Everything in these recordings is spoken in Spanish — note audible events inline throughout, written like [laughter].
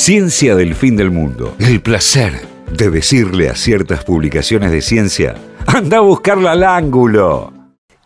Ciencia del fin del mundo. El placer de decirle a ciertas publicaciones de ciencia, anda a buscarla al ángulo.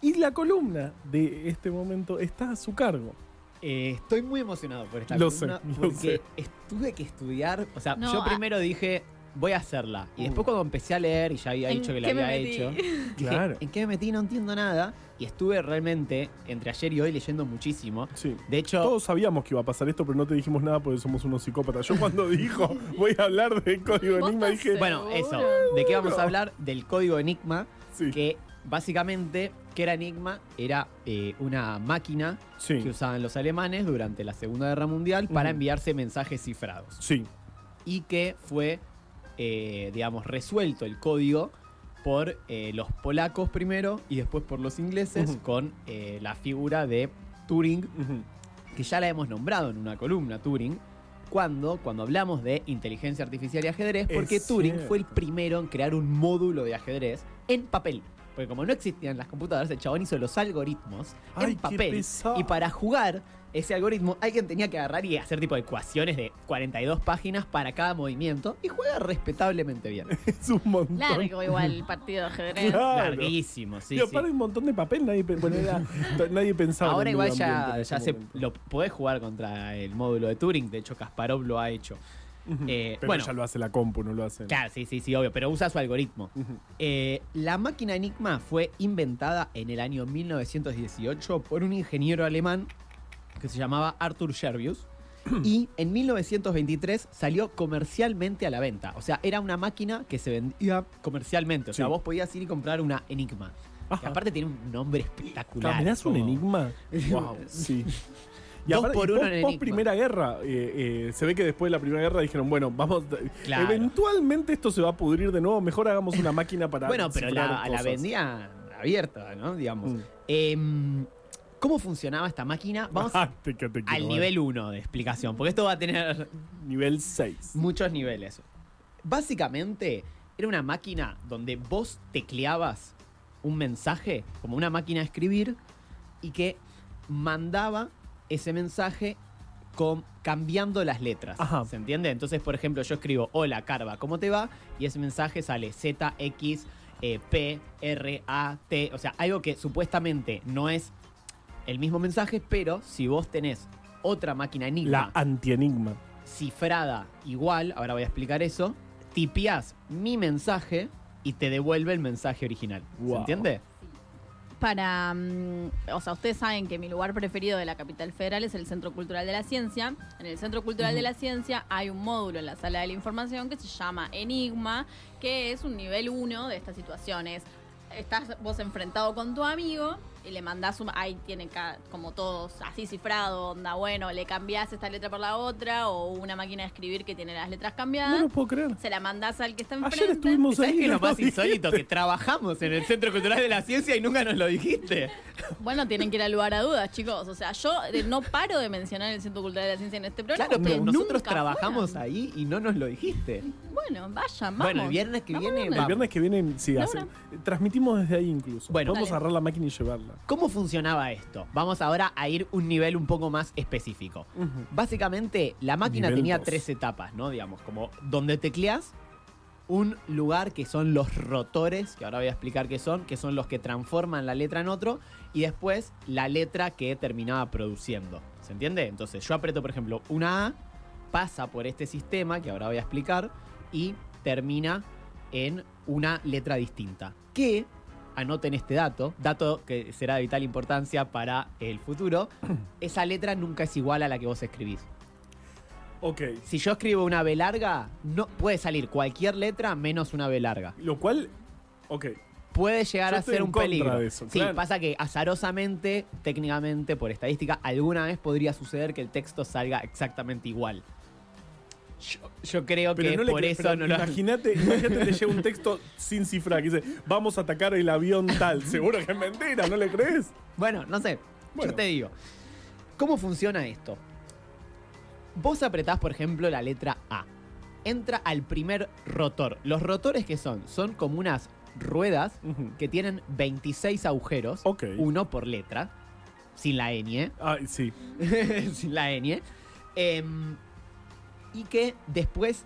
Y la columna de este momento está a su cargo. Eh, estoy muy emocionado por esta Lo columna sé, lo porque sé. tuve que estudiar. O sea, No, yo ah. primero dije, voy a hacerla. Y después cuando empecé a leer y ya había ¿En dicho que la había hecho, [laughs] dije, Claro. ¿en qué me metí? No entiendo nada. Y estuve realmente entre ayer y hoy leyendo muchísimo. Sí. De hecho, Todos sabíamos que iba a pasar esto, pero no te dijimos nada porque somos unos psicópatas. Yo cuando [laughs] dijo voy a hablar de código ¿Vos enigma dije, bueno, eso. ¿De qué vamos a hablar? Del código Enigma. sí, Que básicamente, ¿qué era Enigma? Era eh, una máquina sí, que usaban los alemanes durante la Segunda Guerra Mundial para Ujú. enviarse mensajes cifrados. sí. y que fue, eh, digamos, resuelto el código por eh, los polacos primero y después por los ingleses con eh, la figura de Turing, que ya la hemos nombrado en una columna, Turing, cuando, cuando hablamos de inteligencia artificial y ajedrez, Es porque Turing cierto. fue el primero en crear un módulo de ajedrez en papel. Porque como no existían las computadoras, el chabón hizo los algoritmos Ay, en papel. Y para jugar ese algoritmo, alguien tenía que agarrar y hacer tipo ecuaciones de 42 páginas para cada movimiento. Y juega respetablemente bien. [laughs] Es un montón. Largo igual el [laughs] partido de ajedrez. Claro. Larguísimo, sí, y sí. aparte un montón de papel, nadie, bueno, era- nadie pensaba. en Ahora igual ya, ya se, lo podés jugar contra el módulo de Turing. De hecho, Kasparov lo ha hecho. Eh, pero bueno. ya lo hace la compu, no lo hace. Claro, sí, sí, sí, obvio. Pero usa su algoritmo. Eh, la máquina Enigma fue inventada en el año 1918 por un ingeniero alemán que se llamaba Arthur Scherbius. [clears throat] Y en 1923 salió comercialmente a la venta. O sea, era una máquina que se vendía comercialmente. O sea, Sí. vos podías ir y comprar una Enigma. Que aparte tiene un nombre espectacular. ¿Me das un como- enigma? [laughs] wow, sí. [laughs] Y Dos aparte, por y uno post- en post. Primera Guerra, eh, eh, se ve que después de la Primera Guerra dijeron, bueno, vamos, Claro. eventualmente esto se va a pudrir de nuevo, mejor hagamos una máquina para [laughs] Bueno, pero la, la cosas". vendía abierta, ¿no? Digamos. Mm. Em, ¿Cómo funcionaba esta máquina? Vamos Ah, te- que te quiero, al eh. nivel 1 de explicación, porque esto va a tener Nivel 6. muchos niveles. Básicamente, era una máquina donde vos tecleabas un mensaje, como una máquina de escribir, y que mandaba ese mensaje con, cambiando las letras. Ajá. ¿Se entiende? Entonces, por ejemplo, yo escribo, hola, Carva, ¿cómo te va? Y ese mensaje sale Z, X, eh, P, R, A, T. O sea, algo que supuestamente no es el mismo mensaje, pero si vos tenés otra máquina enigma La anti-enigma. cifrada igual, ahora voy a explicar eso, tipeás mi mensaje y te devuelve el mensaje original. ¿Se entiende? Para, mm, o sea, ustedes saben que mi lugar preferido de la capital federal es el Centro Cultural de la Ciencia. En el Centro Cultural de la Ciencia hay un módulo en la sala de la información que se llama Enigma, que es un nivel 1 de estas situaciones. Estás vos enfrentado con tu amigo y le mandás un... Ahí tiene como todos así cifrado, onda, bueno, le cambiás esta letra por la otra o una máquina de escribir que tiene las letras No cambiadas. lo puedo creer. Se la mandás al que está Ayer enfrente. estuvimos ¿Sabes ahí. qué es no lo más dijiste. insólito? Que trabajamos en el Centro Cultural de la Ciencia y nunca nos lo dijiste. Bueno, tienen que ir al lugar a dudas, chicos. O sea, yo eh, no paro de mencionar el Centro Cultural de la Ciencia en este programa. Claro, pero nosotros trabajamos fueron. ahí y no nos lo dijiste. Bueno, vayan, vamos. Bueno, el viernes que Vamos, viene vamos. El viernes que viene, sí, No, hace- no. transmitimos desde ahí incluso. Bueno. Vamos a agarrar la máquina y llevarla. ¿Cómo funcionaba esto? Vamos ahora a ir un nivel un poco más específico. Básicamente, la máquina Nivel tenía dos. tres etapas, ¿no? Digamos, como donde tecleas, un lugar que son los rotores, que ahora voy a explicar qué son, que son los que transforman la letra en otro, y después la letra que terminaba produciendo. ¿Se entiende? Entonces, yo aprieto, por ejemplo, una A, pasa por este sistema, que ahora voy a explicar, y termina en una letra distinta. Que, anoten este dato, dato que será de vital importancia para el futuro, [clears throat] esa letra nunca es igual a la que vos escribís. Ok. Si yo escribo una B larga, no puede salir cualquier letra menos una B larga. Lo cual, ok. Puede llegar Yo a ser un peligro. de eso, sí, claro. pasa que azarosamente, técnicamente, por estadística, alguna vez podría suceder que el texto salga exactamente igual. Yo, yo creo Pero que no por eso no lo Imagínate, imagínate le llega un texto sin cifrar que dice, vamos a atacar el avión tal. [laughs] Seguro que es mentira, ¿no le crees? Bueno, no sé. Bueno. Yo te digo. ¿Cómo funciona esto? Vos apretás, por ejemplo, la letra A. Entra al primer rotor. ¿Los rotores qué son? Son como unas ruedas que tienen 26 agujeros. Ok. Uno por letra. Sin la ñ. Ay, sí. [laughs] sin la ñ. Em, y que después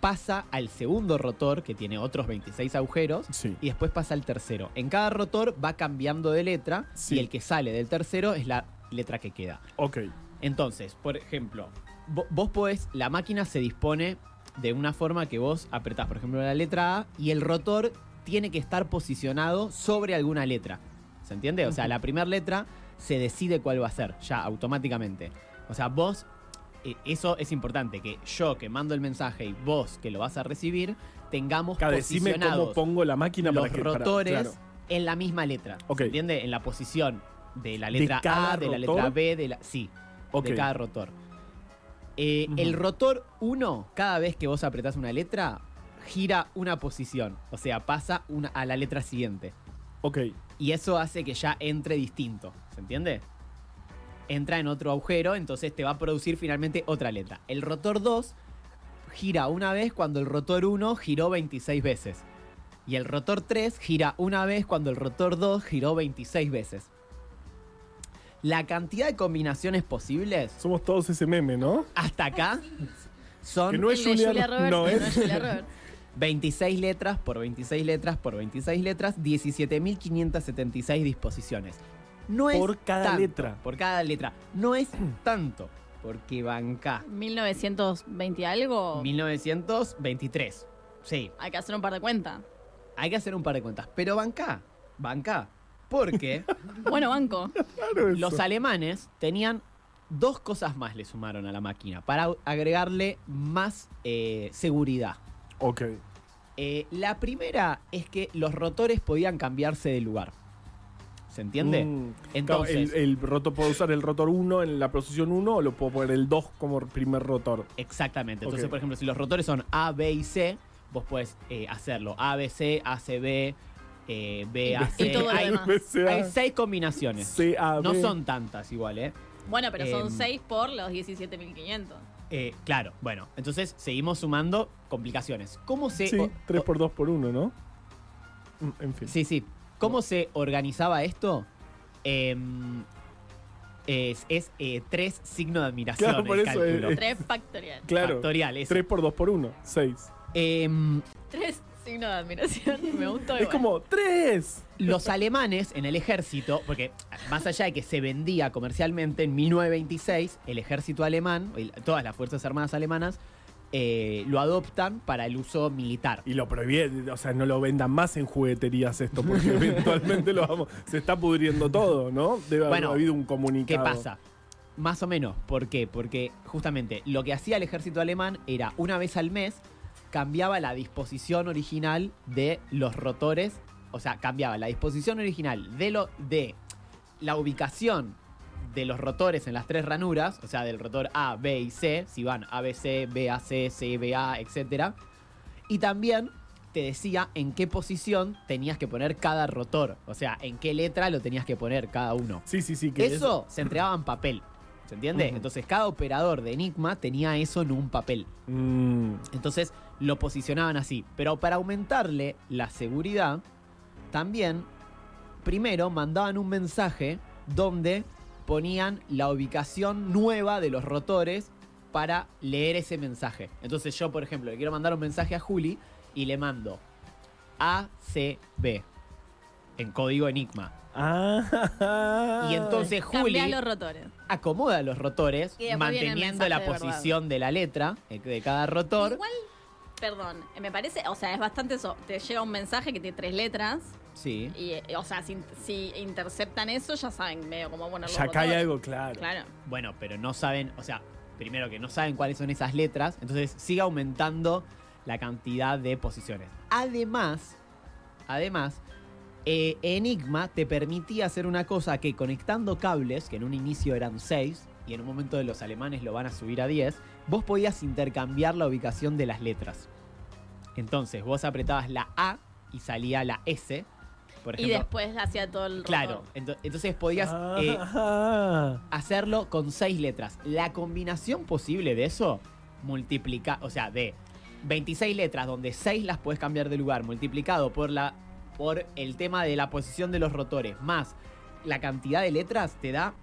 pasa al segundo rotor, que tiene otros 26 agujeros, Sí. y después pasa al tercero. En cada rotor va cambiando de letra Sí. y el que sale del tercero es la letra que queda. Ok. Entonces, por ejemplo, vo- vos podés, la máquina se dispone de una forma que vos apretás, por ejemplo, la letra A y el rotor tiene que estar posicionado sobre alguna letra. ¿Se entiende? O sea, la primera letra se decide cuál va a ser, ya automáticamente. O sea, vos, eso es importante, que yo que mando el mensaje y vos que lo vas a recibir, tengamos cómo posicionados pongo la máquina los para que. para- rotores claro. en la misma letra. ¿Se entiende? En la posición de la ¿De letra A, de la letra B, de la. Sí, de cada rotor. Eh. El rotor 1, cada vez que vos apretás una letra, gira una posición. O sea, pasa una, a la letra siguiente. Ok. Y eso hace que ya entre distinto. ¿Se entiende? Entra en otro agujero, entonces te va a producir finalmente otra letra. El rotor 2 gira una vez cuando el rotor 1 giró 26 veces. Y el rotor 3 gira una vez cuando el rotor 2 giró 26 veces. La cantidad de combinaciones posibles Somos todos ese meme, ¿no? hasta acá son Que no es Julia, Julia Roberts, no es. no es Julia Roberts. [laughs] 26 letras por 26 letras por 26 letras, 17.576 disposiciones. No es Por cada tanto, letra. Por cada letra. No es [clears throat] tanto, porque banca. 1920 y algo. 1923. Sí, Hay que hacer un par de cuentas. hay que hacer un par de cuentas. Pero banca, banca. Porque [laughs] Bueno, banco. Claro, los alemanes tenían dos cosas más le sumaron a la máquina para agregarle más eh, seguridad. Ok. Eh, la primera es que los rotores podían cambiarse de lugar. ¿Se entiende? Mm. Entonces, Claro, el, el rotor, ¿puedo usar el rotor 1 en la posición 1 o lo puedo poner el 2 como primer rotor? exactamente. Entonces, Ok. por ejemplo, si los rotores son A, B y C, vos puedes eh, hacerlo A, B, C, A, C, B, eh, B, A, Y C. Hay, demás. hay seis combinaciones. C, A, No B. son tantas igual, ¿eh? Bueno, pero son Em. 6 por los 17.500. Eh, Claro, bueno. Entonces, seguimos sumando complicaciones. ¿Cómo se... Sí, o- 3 o- por 2 por 1, ¿no? Mm, En fin. Sí, sí. ¿Cómo se organizaba esto? Em, es es eh, tres signos de admiración Claro, por el eso, cálculo. eh, 3 factorial. Claro. Factorial, eso. 3 por 2 por 1, 6. Em, 3 signos de admiración. Me gustó Es igual. como 3. los alemanes en el ejército, porque más allá de que se vendía comercialmente en 1926, el ejército alemán, todas las fuerzas armadas alemanas, eh, lo adoptan para el uso militar. Y lo prohibí, o sea, no lo vendan más en jugueterías esto, porque [laughs] eventualmente lo vamos, se está pudriendo todo, ¿no? Debe Bueno, haber habido un ¿Qué comunicado. pasa? Más o menos. ¿Por qué? Porque justamente lo que hacía el ejército alemán era una vez al mes cambiaba la disposición original de los rotores. O sea, cambiaba la disposición original de, lo, de la ubicación de los rotores en las tres ranuras, o sea, del rotor A, B y C, si van ABC, BAC, CBA, etc. Y también te decía en qué posición tenías que poner cada rotor, o sea, en qué letra lo tenías que poner cada uno. Sí, sí, sí. Que Eso se entregaba en papel. ¿Se entiende? Entonces cada operador de Enigma tenía eso en un papel. Mm, Entonces lo posicionaban así. Pero para aumentarle la seguridad, también primero mandaban un mensaje donde ponían la ubicación nueva de los rotores para leer ese mensaje. Entonces yo, por ejemplo, le quiero mandar un mensaje a Juli y le mando ACB en código Enigma. Ah. Y entonces Juli Cambiá los rotores. acomoda los rotores manteniendo la verdad. posición de la letra eh, de cada rotor. Igual, perdón, me parece, o sea, es bastante eso. Te llega un mensaje que tiene tres letras Sí. y, eh, o sea, si, si interceptan eso, ya saben medio como, bueno, Ya cae algo, claro. Claro. Bueno, pero no saben, o sea, primero que no saben cuáles son esas letras, entonces sigue aumentando la cantidad de posiciones. Además, además, eh, Enigma te permitía hacer una cosa que conectando cables, que en un inicio eran 6, y en un momento de los alemanes lo van a subir a 10, vos podías intercambiar la ubicación de las letras. Entonces, vos apretabas la A y salía la S, por Y después hacía todo el Claro, rotor. ento- entonces podías eh, Ah. [laughs] hacerlo con seis letras. La combinación posible de eso, multiplica, o sea, de 26 letras, donde 6 las puedes cambiar de lugar, multiplicado por, la, por el tema de la posición de los rotores, más la cantidad de letras, te da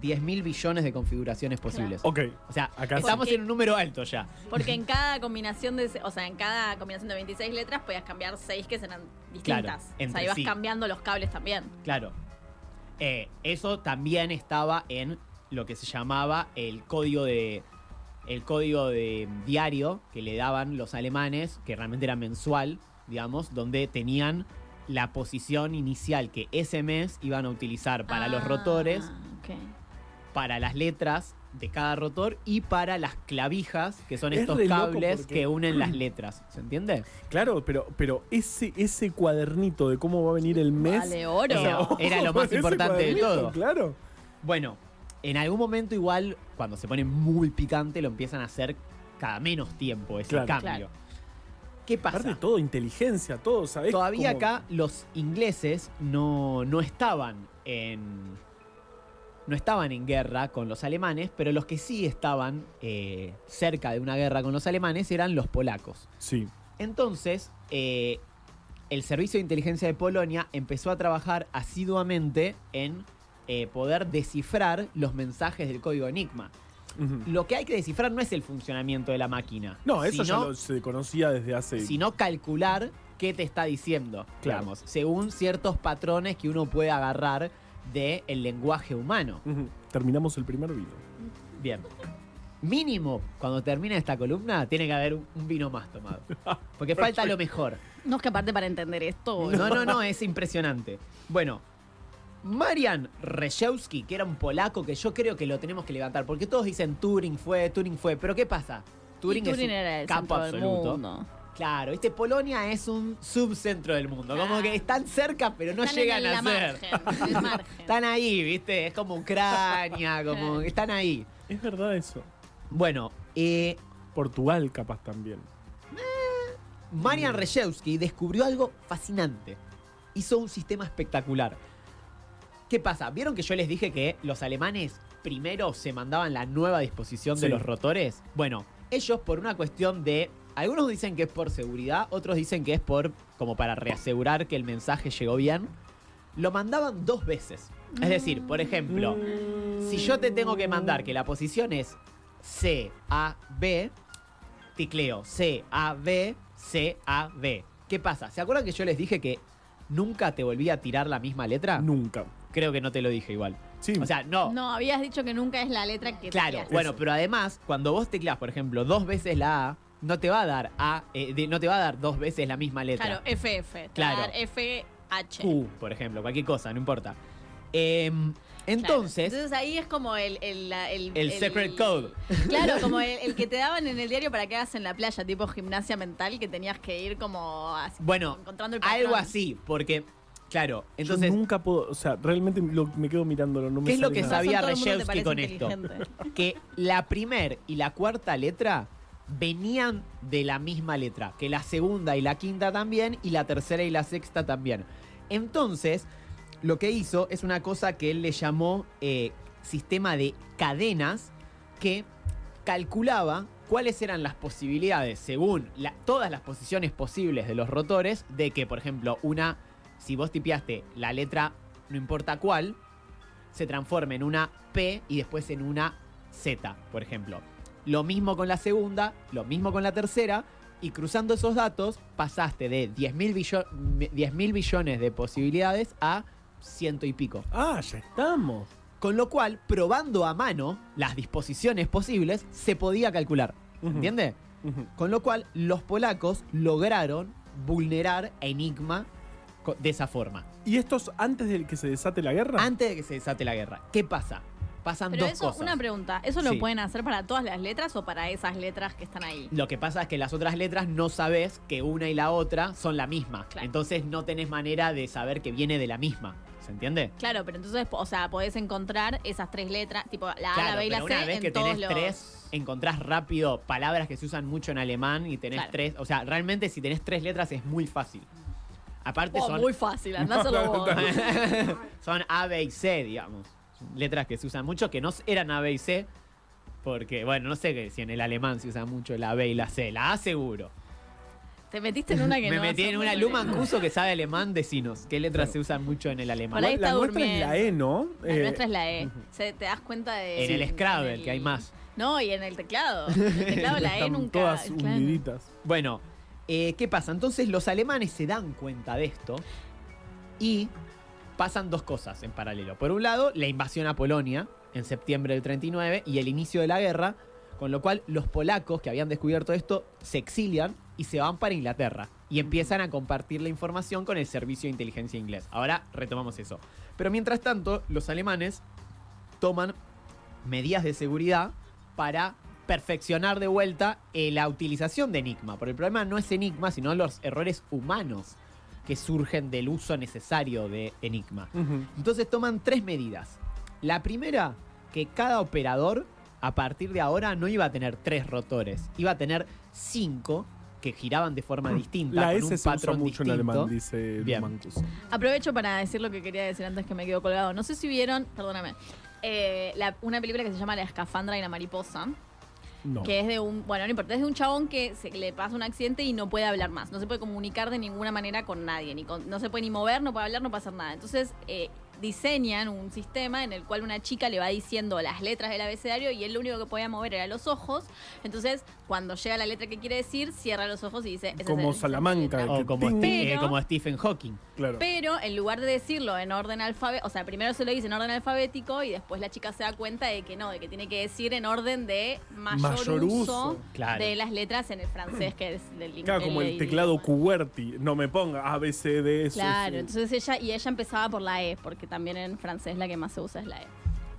10.000 billones de configuraciones posibles. Ok. O sea, Acá estamos Porque- en un número alto ya. Porque en cada combinación de, o sea, en cada combinación de 26 letras podías cambiar 6 que serán distintas. Claro, o sea, ibas sí. cambiando los cables también. Claro. Eh, eso también estaba en lo que se llamaba el código de. El código de diario que le daban los alemanes, que realmente era mensual, digamos, donde tenían la posición inicial que ese mes iban a utilizar para los Ah, rotores, ok. Para las letras de cada rotor y para las clavijas, que son Es estos cables porque- que unen las letras. ¿Se entiende? Claro, pero, pero ese, ese cuadernito de cómo va a venir el mes. Vale, oro. Era- [laughs] era lo más importante de todo. Claro. Bueno, en algún momento igual, cuando se pone muy picante, lo empiezan a hacer cada menos tiempo ese Claro. cambio. Claro. ¿Qué Aparte pasa? de todo, inteligencia, todo, ¿sabes? Todavía Como- acá los ingleses no, no estaban en. No estaban en guerra con los alemanes, pero los que sí estaban eh, cerca de una guerra con los alemanes eran los polacos. Sí. Entonces, eh, el Servicio de Inteligencia de Polonia empezó a trabajar asiduamente en eh, poder descifrar los mensajes del código Enigma. Lo que hay que descifrar no es el funcionamiento de la máquina. No, eso ya lo- se conocía desde hace. sino calcular qué te está diciendo, Claro. digamos, según ciertos patrones que uno puede agarrar del lenguaje humano. Terminamos el primer vino. Bien. Mínimo, cuando termine esta columna, tiene que haber un, un vino más tomado. Porque falta lo mejor. No es que aparte para entender esto. No, no, no, es impresionante. Bueno, Marian Rejewski, que era un polaco que yo creo que lo tenemos que levantar, porque todos dicen Turing fue, Turing fue, pero ¿qué pasa? Turing, Turing, es un era el capo centro del absoluto. mundo. Claro, este Polonia es un subcentro del mundo, como que están cerca, pero no Están llegan en a la ser. margen, en el [laughs] margen. Están ahí, ¿viste? Es como Ucrania, [laughs] como Claro. están ahí. Es verdad eso. Bueno, eh, Portugal, capaz también. Marian Rejewski descubrió algo fascinante. Hizo un sistema espectacular. ¿Qué pasa? ¿Vieron que yo les dije que los alemanes primero se mandaban la nueva disposición de los rotores? Bueno, ellos por una cuestión de... Algunos dicen que es por seguridad, otros dicen que es por como para reasegurar que el mensaje llegó bien. Lo mandaban dos veces. Es decir, por ejemplo, si yo te tengo que mandar que la posición es C, A, B, ticleo C, A, B, C, A, B. ¿Qué pasa? ¿Se acuerdan que yo les dije que nunca te volví a tirar la misma letra? Nunca. Creo que no te lo dije igual. Sí. O sea, no. No, habías dicho que nunca es la letra que claro, bueno, pero además, cuando vos tecleas, por ejemplo, dos veces la A, no te va a dar A, eh, de- no te va a dar dos veces la misma letra. Claro, FF. Claro. Claro. FH. Q, por ejemplo, cualquier cosa, no importa. Em, entonces, Entonces ahí es como el. El, la- el, el secret code. Claro, [laughs] como el, el que te daban en el diario para que hagas en la playa, tipo gimnasia mental, que tenías que ir como así, Bueno, encontrando el algo así, porque, claro, Entonces, entonces, nunca puedo. O sea, realmente lo- me quedo mirándolo. No me ¿Qué es lo sale que nada. sabía todo el mundo te Rejewski parece con esto? inteligente. que la primer y la cuarta letra venían de la misma letra, que la segunda y la quinta también, y la tercera y la sexta también. Entonces, lo que hizo es una cosa que él le llamó eh, sistema de cadenas, que calculaba cuáles eran las posibilidades, según todas las posiciones posibles de los rotores, de que, por ejemplo, una, si vos tipiaste la letra, no importa cuál, se transforme en una P y después en una Z, por ejemplo. Lo mismo con la segunda, lo mismo con la tercera, y cruzando esos datos pasaste de 10.000 billo- 10.000 billones de posibilidades a ciento y pico. Ah, ya estamos. Con lo cual, probando a mano las disposiciones posibles, se podía calcular. ¿Entiende? Con lo cual, los polacos lograron vulnerar Enigma de esa forma. ¿Y estos antes de que se desate la guerra? Antes de que se desate la guerra. ¿Qué pasa? Pasan Pero dos eso, cosas. una pregunta, ¿eso lo Sí. pueden hacer para todas las letras o para esas letras que están ahí? Lo que pasa es que las otras letras no sabes que una y la otra son la misma. Claro. Entonces no tenés manera de saber que viene de la misma. ¿Se entiende? Claro, pero entonces, o sea, podés encontrar esas tres letras, tipo la A, la B y la pero C una vez en que todos tenés los... tres, encontrás rápido palabras que se usan mucho en alemán y tenés Claro. tres. O sea, realmente si tenés tres letras es muy fácil. Aparte Oh, son, muy fácil, andá solo vos. [laughs] son A, B y C, digamos. Letras que se usan mucho, que no eran A, B y C. Porque, bueno, no sé si en el alemán se usa mucho la B y la C. La A seguro. Te metiste en una que [laughs] Me no. metí en una poder Luma leer. Cuso que sabe alemán, decinos. ¿Qué letras se usan mucho en el alemán? Por ahí la está nuestra es la E, ¿no? La Eh, nuestra es la E. Te das cuenta de. En el en Scrabble, el- que hay más. No, y en el teclado. En [laughs] el teclado la E nunca. todas claro. hundiditas. Bueno, eh, ¿qué pasa? Entonces los alemanes se dan cuenta de esto y pasan dos cosas en paralelo. Por un lado, la invasión a Polonia en septiembre del 39 y el inicio de la guerra, con lo cual los polacos que habían descubierto esto se exilian y se van para Inglaterra y empiezan a compartir la información con el servicio de inteligencia inglés. Ahora retomamos eso. Pero mientras tanto, los alemanes toman medidas de seguridad para perfeccionar de vuelta eh, la utilización de Enigma. Porque el problema no es Enigma, sino los errores humanos que surgen del uso necesario de Enigma. Entonces toman tres medidas. La primera, que cada operador a partir de ahora no iba a tener tres rotores, iba a tener cinco que giraban de forma [clears throat] distinta, La con S un se usa mucho en distinto. alemán, dice. Aprovecho para decir lo que quería decir antes que me quedo colgado. No sé si vieron, perdóname, eh, la- una película que se llama La escafandra y la mariposa. Que es de un, bueno, no importa, es de un chabón que se le pasa un accidente y no puede hablar más. No se puede comunicar de ninguna manera con nadie. Ni con- no se puede ni mover, no puede hablar, no puede hacer nada. Entonces eh, diseñan un sistema en el cual una chica le va diciendo las letras del abecedario y él lo único que podía mover era los ojos. Entonces, cuando llega la letra que quiere decir, cierra los ojos y dice... "Esa es Como es Salamanca, letra". que O como, eh, como Stephen Hawking. Claro. Pero en lugar de decirlo en orden alfabético, o sea, primero se lo dice en orden alfabético y después la chica se da cuenta de que no, de que tiene que decir en orden de mayor, Mayor uso, uso. Claro. de las letras en el francés, que es del inglés. Claro, como el teclado QWERTY. No me ponga A, B, C, D, S. Claro, entonces ella, y ella empezaba por la E, porque también en francés la que más se usa es la E.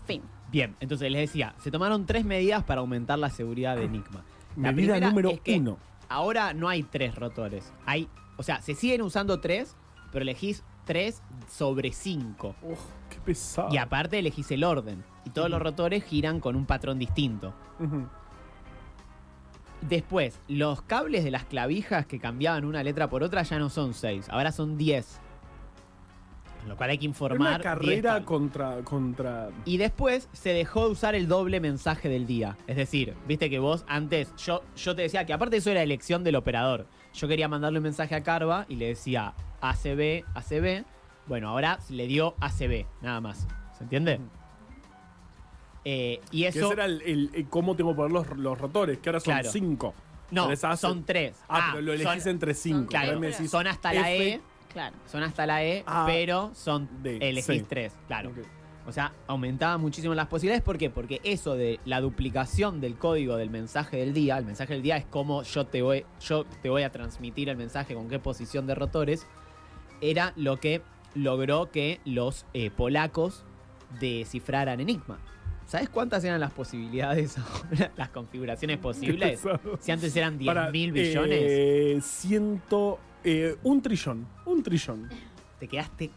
Fin. Bien, entonces les decía, se tomaron tres medidas para aumentar la seguridad de Enigma. La Medida primera número es que uno. Ahora no hay tres rotores. Hay, o sea, se siguen usando tres, pero elegís tres sobre cinco. Uf, qué pesado. Y aparte elegís el orden. Y todos los rotores giran con un patrón distinto. Después, los cables de las clavijas que cambiaban una letra por otra ya no son seis, ahora son diez. Lo cual hay que informar. una 10 carrera contra, contra. Y después se dejó de usar el doble mensaje del día. Es decir, viste que vos antes, yo, yo te decía que aparte eso era elección del operador. Yo quería mandarle un mensaje a Carva y le decía ACB, ACB. Bueno, ahora le dio ACB, nada más. ¿Se entiende? Eh, y Que eso. ese era el, el- el cómo tengo que poner los, los rotores, que ahora son Claro. cinco. No, son tres. Ah, pero lo elegís son- entre cinco. Claro, Ahora me decís son hasta la F. E. Claro. Son hasta la E, A, pero son D, elegís sí. tres, claro. Ok. O sea, aumentaba muchísimo las posibilidades. ¿Por qué? Porque eso de la duplicación del código del mensaje del día, el mensaje del día es como yo te voy, yo te voy a transmitir el mensaje con qué posición de rotores, era lo que logró que los eh, polacos descifraran Enigma. ¿Sabes cuántas eran las posibilidades [laughs] ahora? Las configuraciones posibles. pesado. Si antes eran 10 Para, mil billones, eh, ciento. Eh, un trillón. Un trillón. te quedaste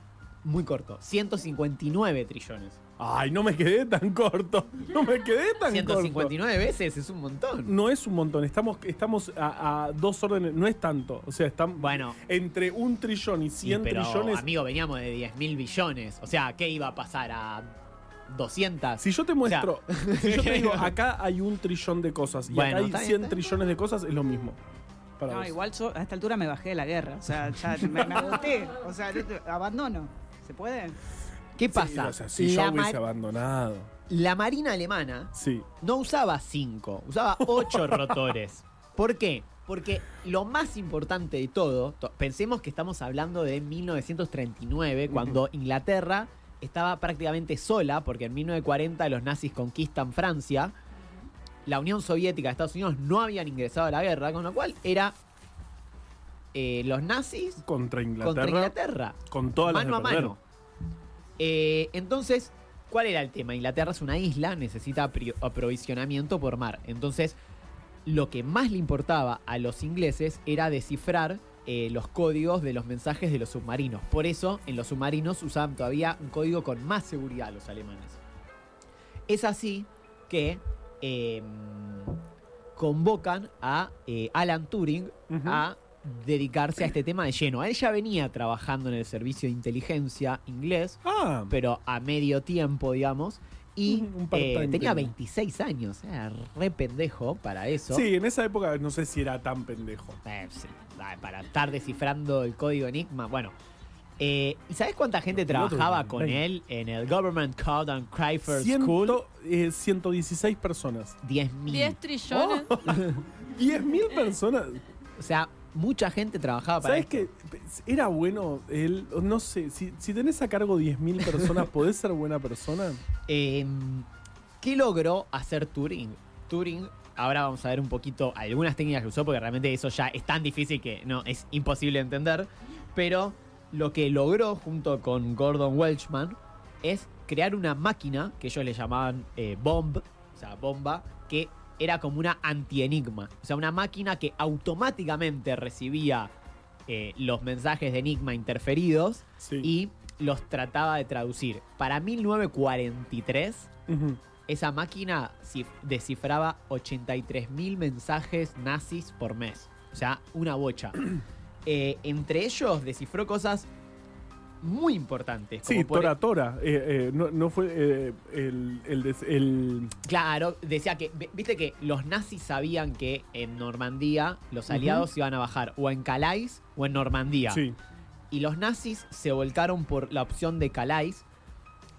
muy corto. 159 trillones. Ay, no me quedé tan corto. No me quedé tan corto. 159 veces es un montón. No es un montón, estamos, estamos a, a dos órdenes, no es tanto. O sea, están Bueno. entre un trillón y Sí, 100 pero, trillones. amigo, veníamos de 10 mil billones. O sea, ¿qué iba a pasar a 200? Si yo te muestro, si yo te digo, [laughs] acá hay un trillón de cosas y Bueno, acá hay está bien, 100 está bien. trillones de cosas, es lo mismo. Para No, vos. igual yo a esta altura me bajé de la guerra. O sea, ya me, me [laughs] agoté. O sea, abandono. ¿Se puede? ¿Qué Sí, pasa? o sea, si yo la, hubiese ma- abandonado. la Marina Alemana Sí. no usaba 5, usaba 8 [laughs] rotores. ¿Por qué? Porque lo más importante de todo, to- pensemos que estamos hablando de 1939, cuando Inglaterra estaba prácticamente sola, porque en 1940 los nazis conquistan Francia, la Unión Soviética y Estados Unidos no habían ingresado a la guerra, con lo cual era eh, los nazis Contra Inglaterra. contra Inglaterra Con todas las mano a mano. Eh, entonces, ¿cuál era el tema? Inglaterra es una isla, necesita aprovisionamiento por mar. Entonces, lo que más le importaba a los ingleses era descifrar eh, los códigos de los mensajes de los submarinos. Por eso, en los submarinos usaban todavía un código con más seguridad los alemanes. Es así que eh, convocan a eh, Alan Turing a dedicarse a este tema de lleno. Él ya venía trabajando en el servicio de inteligencia inglés, Ah, pero a medio tiempo, digamos, Y eh, tenía tenía. 26 años, era re pendejo para eso. Sí, en esa época no sé si era tan pendejo. Eh, sí, para estar descifrando el código Enigma. Bueno, eh, ¿y sabes cuánta gente trabajaba con 20. él en el Government Code and Cryfer Ciento, School? eh, 116 personas. 10.000. 10 trillones. Oh. [laughs] 10.000 personas. O sea, mucha gente trabajaba para ¿Sabes qué? Era bueno él, no sé, si, si tenés a cargo 10.000 personas, [laughs] ¿podés ser buena persona? Eh, ¿Qué logró hacer Turing? Turing, ahora vamos a ver un poquito algunas técnicas que usó, porque realmente eso ya es tan difícil que no es imposible de entender. Pero lo que logró junto con Gordon Welchman es crear una máquina que ellos le llamaban eh, bomb, o sea, bomba, que era como una anti-enigma. O sea, una máquina que automáticamente recibía eh, los mensajes de enigma interferidos Sí. y los trataba de traducir. Para 1943, Ujú. esa máquina cif- descifraba 83.000 mensajes nazis por mes. O sea, una bocha. [clears throat] Eh, entre ellos descifró cosas muy importantes. Sí, por- Tora Tora. eh, eh, no, no fue eh, el, el, des- el- Claro, decía que, vi- viste que los nazis sabían que en Normandía los aliados iban a bajar o en Calais o en Normandía. Sí. Y los nazis se volcaron por la opción de Calais,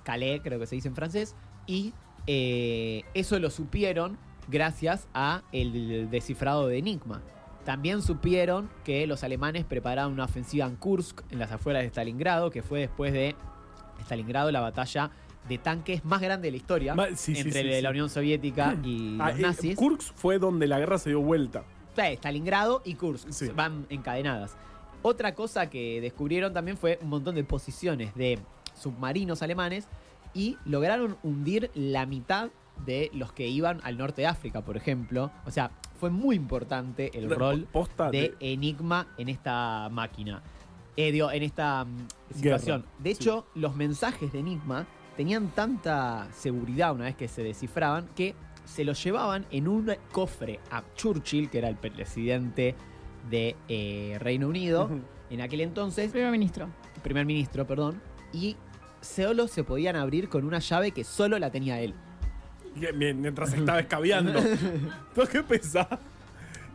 Calais creo que se dice en francés, y eso lo supieron gracias a el descifrado de Enigma. También supieron que los alemanes prepararon una ofensiva en Kursk, en las afueras de Stalingrado, que fue después de Stalingrado la batalla de tanques más grande de la historia sí, entre sí, la. Unión Soviética [clears throat] y Ah, los eh, nazis. Kursk fue donde la guerra se dio vuelta. Stalingrado y Kursk van encadenadas. Otra cosa que descubrieron también fue un montón de posiciones de submarinos alemanes y lograron hundir la mitad de los que iban al norte de África, por ejemplo. O sea, fue muy importante el rol posta de Enigma en esta máquina. Eh, digo, en esta mm, situación. Guerra, De sí. hecho, los mensajes de Enigma tenían tanta seguridad una vez que se descifraban que se los llevaban en un cofre a Churchill, que era el presidente de eh, Reino Unido, en aquel entonces, Primer ministro. primer ministro, perdón, y solo se podían abrir con una llave que solo la tenía él. Mientras estaba escabeando. [laughs] ¿Tú qué pensás?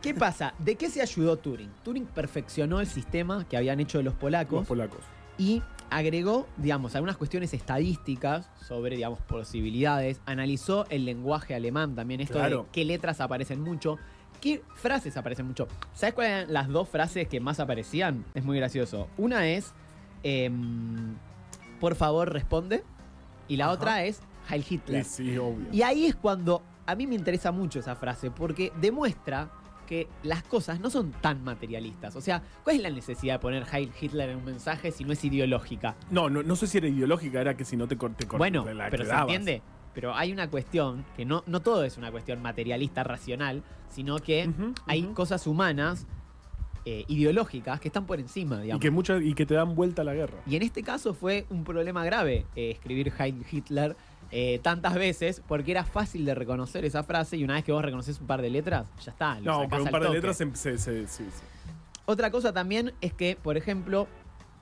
¿Qué pasa? ¿De qué se ayudó Turing? Turing perfeccionó el sistema que habían hecho los polacos. Los polacos. y agregó, digamos, algunas cuestiones estadísticas sobre, digamos, posibilidades. Analizó el lenguaje alemán también, esto Claro. de qué letras aparecen mucho, qué frases aparecen mucho. ¿Sabes cuáles eran las dos frases que más aparecían? Es muy gracioso. Una es, em, por favor, responde. Y la Ajá. otra es, Heil Hitler. Sí, sí, obvio. Y ahí es cuando a mí me interesa mucho esa frase, porque demuestra que las cosas no son tan materialistas. O sea, ¿cuál es la necesidad de poner Heil Hitler en un mensaje si no es ideológica? No, no, no sé si era ideológica, era que si no te corté bueno, la pero se entiende. Pero hay una cuestión que no, no todo es una cuestión materialista, racional, sino que hay cosas humanas, eh, ideológicas, que están por encima, Y digamos. que, muchas y que te dan vuelta a la guerra. Y en este caso fue un problema grave eh, escribir Heil Hitler eh, tantas veces porque era fácil de reconocer esa frase y una vez que vos reconoces un par de letras, ya está. lo No, con un par de letras se, se- se-. Otra cosa también es que, por ejemplo,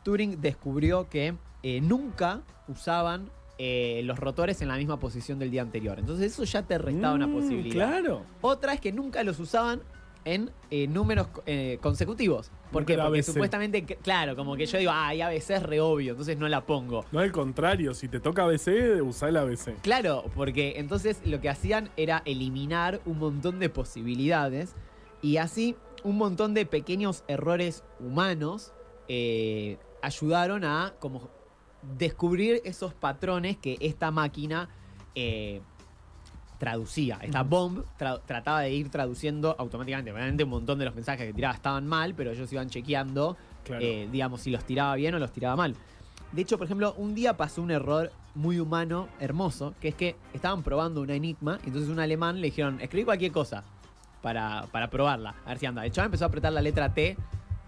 Turing descubrió que eh, nunca usaban eh, los rotores en la misma posición del día anterior. Entonces eso ya te restaba una Mm, posibilidad. Claro. Otra es que nunca los usaban en eh, números eh, consecutivos. ¿Por qué? Porque ABC. supuestamente, claro, como que yo digo, ay, ABC es re obvio, entonces no la pongo. No al contrario, si te toca ABC, usa el ABC. Claro, porque entonces lo que hacían era eliminar un montón de posibilidades y así un montón de pequeños errores humanos eh, ayudaron a como descubrir esos patrones que esta máquina traducía. Esta bomb tra- trataba de ir traduciendo automáticamente. Obviamente un montón de los mensajes que tiraba estaban mal, pero ellos iban chequeando, Claro. eh, digamos, si los tiraba bien o los tiraba mal. De hecho, por ejemplo, un día pasó un error muy humano, hermoso, que es que estaban probando una enigma, y entonces un alemán le dijeron, escribí cualquier cosa para, para probarla, a ver si anda. El chaval empezó a apretar la letra T,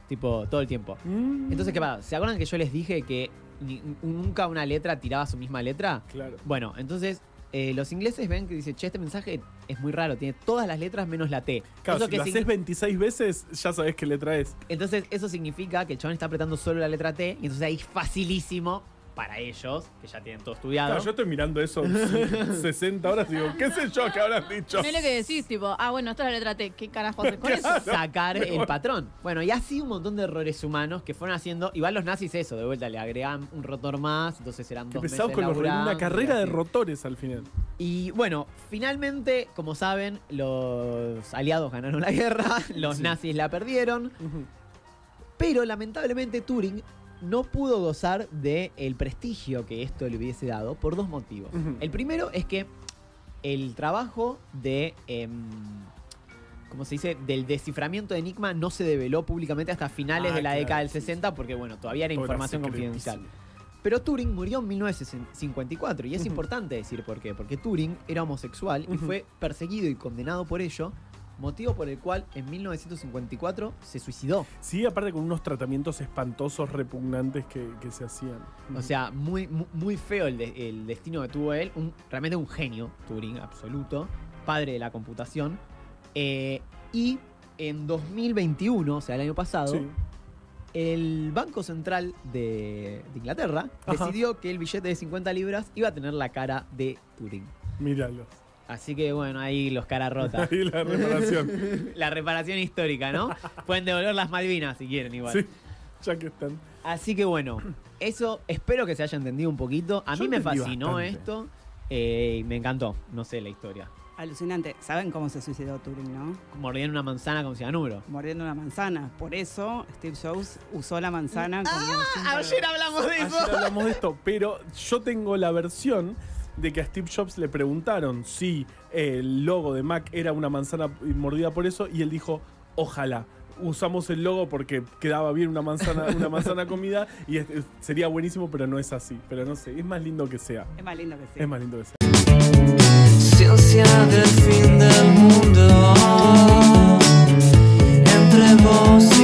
tipo, todo el tiempo. Mm, Entonces, ¿qué pasa? ¿Se acuerdan que yo les dije que ni- nunca una letra tiraba su misma letra? Claro. Bueno, entonces eh, los ingleses ven que dice, che, este mensaje es muy raro, tiene todas las letras menos la T. Claro, Eso si que lo haces 26 veces, ya sabes qué letra es. entonces eso significa que el chabón está apretando solo la letra T y entonces ahí facilísimo para ellos, que ya tienen todo estudiado. Claro, yo estoy mirando eso 60 [laughs] horas y digo, ¿qué sé yo que habrán dicho? No es lo que decís, tipo, ah, bueno, esta es la letra T. ¿Qué carajo haces con eso? sacar [laughs] el patrón. Bueno, y así un montón de errores humanos que fueron haciendo. Igual los nazis eso, de vuelta le agregan un rotor más, entonces eran Qué dos meses con los una carrera de rotores al final. Y bueno, finalmente, como saben, los aliados ganaron la guerra, [laughs] los Sí. nazis la perdieron, pero lamentablemente Turing no pudo gozar del prestigio que esto le hubiese dado por dos motivos. El primero es que el trabajo de... em, ¿Cómo se dice? Del desciframiento de Enigma no se develó públicamente hasta finales Ah, de la claro, década del sí, 60 porque, bueno, todavía era información confidencial. Pero Turing murió en 1954 y es importante decir por qué. Porque Turing era homosexual y fue perseguido y condenado por ello, motivo por el cual en 1954 se suicidó. Sí, aparte con unos tratamientos espantosos, repugnantes que, que se hacían. O sea, muy, mu- muy feo el, de- el destino que tuvo él. Un, realmente un genio, Turing, absoluto. Padre de la computación. Eh, y en 2021, o sea, el año pasado, Sí. el Banco Central de, de Inglaterra Ajá. decidió que el billete de 50 libras iba a tener la cara de Turing. Míralo. Así que bueno, ahí los caras rotas. Ahí la reparación. [laughs] la reparación histórica, ¿no? Pueden devolver las Malvinas si quieren igual. sí, ya que están. Así que bueno, eso espero que se haya entendido un poquito. A Yo mí me fascinó bastante. esto eh, y me encantó. No sé la historia. Alucinante. ¿Saben cómo se suicidó Turing, no? Mordían una manzana con cianuro. Mordiendo una manzana. Por eso Steve Jobs usó la manzana como símbolo. Ayer hablamos de Ayer hablamos de esto, pero yo tengo la versión de que a Steve Jobs le preguntaron si el logo de Mac era una manzana mordida por eso y él dijo, ojalá. Usamos el logo porque quedaba bien una manzana, [laughs] una manzana comida y es- es- sería buenísimo, pero no es así. Pero no sé, es más lindo que sea. Es más lindo que sí. Es más lindo que sea. Ciencia del fin del mundo entre vos